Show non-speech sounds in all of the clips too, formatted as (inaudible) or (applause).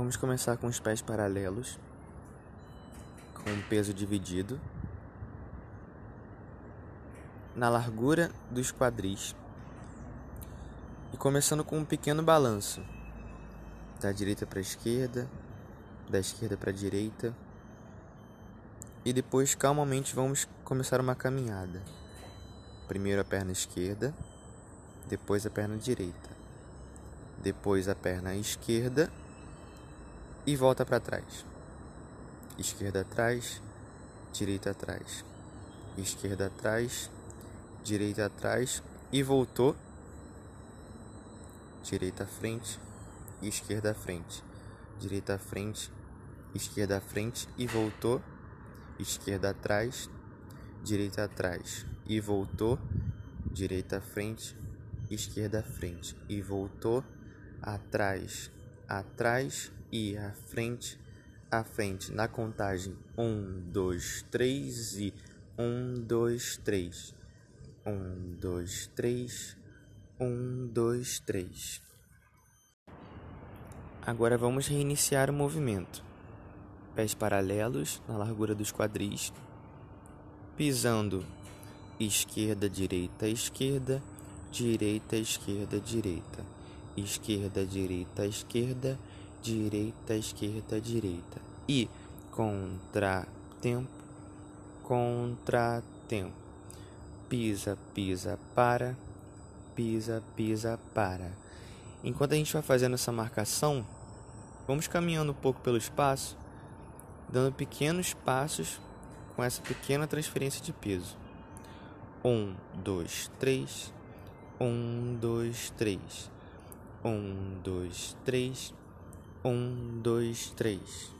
Vamos começar com os pés paralelos, com o peso dividido, na largura dos quadris, e começando com um pequeno balanço, da direita para a esquerda, da esquerda para a direita, e depois calmamente vamos começar uma caminhada. Primeiro a perna esquerda, depois a perna direita, depois a perna esquerda e volta para trás. Esquerda atrás, direita atrás. Esquerda atrás, direita atrás e voltou. Direita à frente, esquerda à frente. Direita à frente, esquerda à frente e voltou. Esquerda atrás, direita atrás e voltou. Direita à frente, esquerda à frente e voltou. Atrás, atrás e à frente, à frente, na contagem um, dois, três e um, dois, três, um, dois, três, um, dois, três. Agora vamos reiniciar o movimento. Pés paralelos na largura dos quadris, pisando esquerda, direita, esquerda, direita, esquerda, direita, esquerda, direita, esquerda direita, esquerda, direita. E contratempo, contratempo. Pisa, pisa, para, pisa, pisa, para. Enquanto a gente vai fazendo essa marcação, vamos caminhando um pouco pelo espaço, dando pequenos passos com essa pequena transferência de peso. Um, dois, três. Um, dois, três. Um, dois, três. Um, dois, três.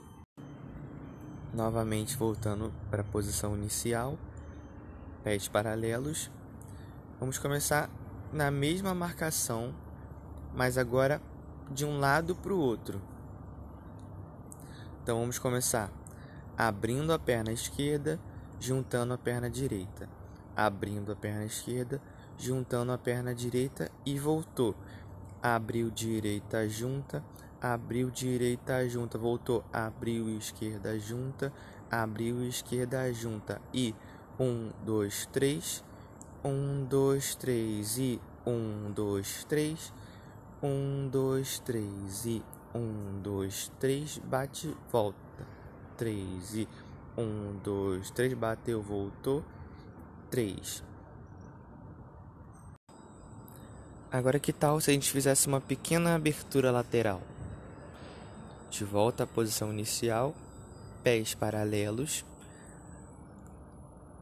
Novamente voltando para a posição inicial, pés paralelos. Vamos começar na mesma marcação, mas agora de um lado para o outro. Então vamos começar abrindo a perna esquerda, juntando a perna direita, abrindo a perna esquerda, juntando a perna direita e voltou. Abriu direita, junta, abriu direita junta, voltou, abriu esquerda junta, abriu esquerda junta. E um, dois, três, um, dois, três. E um, dois, três, um, dois, três. E um, dois, três, bate, volta, três. E um, dois, três, bateu, voltou, três. Agora que tal se a gente fizesse uma pequena abertura lateral? De volta à posição inicial, pés paralelos.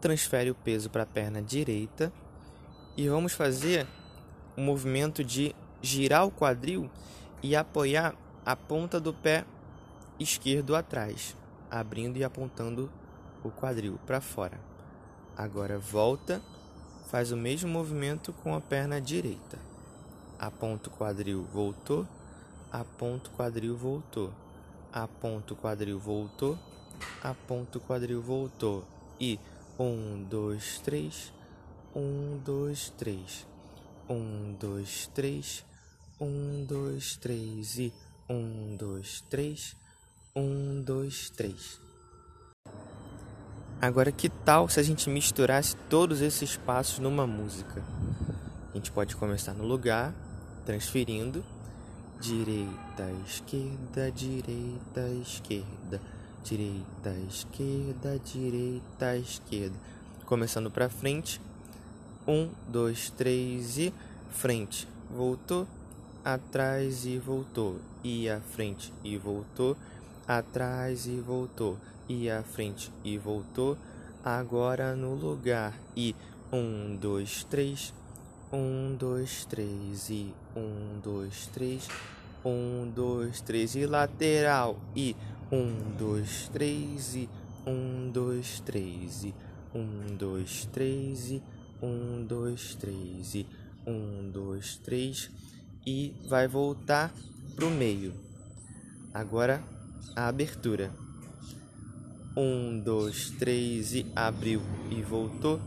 Transfere o peso para a perna direita e vamos fazer o um movimento de girar o quadril e apoiar a ponta do pé esquerdo atrás, abrindo e apontando o quadril para fora. Agora volta, faz o mesmo movimento com a perna direita. Aponta o quadril, voltou aponta o quadril, voltou, aponta o quadril, voltou, aponta o quadril, voltou. E um, dois, três, um, dois, três, um, dois, três, um, dois, três. E um, dois, três, um, dois, três. Agora, que tal se a gente misturasse todos esses passos numa música? A gente pode começar no lugar, transferindo direita, esquerda, direita, esquerda, direita, esquerda, direita, esquerda. Começando para frente. Um, dois, três e frente. Voltou, atrás e voltou. E à frente e voltou, atrás e voltou. E à frente e voltou. Agora no lugar. E um, dois, três um, dois, três e um, dois, três. Um, dois, três e lateral. E um, dois, três e um, dois, três e um, dois, três e um, dois, três e um, dois, três e vai voltar pro meio. Agora a abertura. Um, dois, três e abriu e voltou,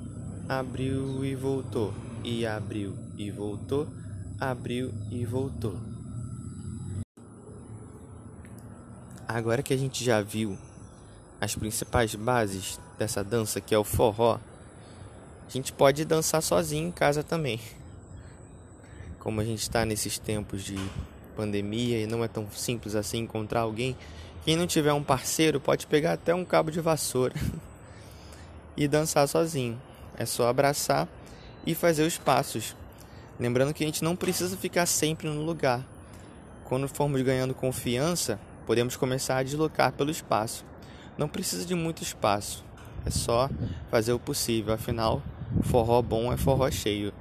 abriu e voltou e abriu e voltou, abriu e voltou. Agora que a gente já viu as principais bases dessa dança, que é o forró, a gente pode dançar sozinho em casa também. Como a gente está nesses tempos de pandemia e não é tão simples assim encontrar alguém, quem não tiver um parceiro pode pegar até um cabo de vassoura (laughs) e dançar sozinho. É só abraçar e fazer os passos. Lembrando que a gente não precisa ficar sempre no lugar. Quando formos ganhando confiança, podemos começar a deslocar pelo espaço. Não precisa de muito espaço, é só fazer o possível, afinal, forró bom é forró cheio.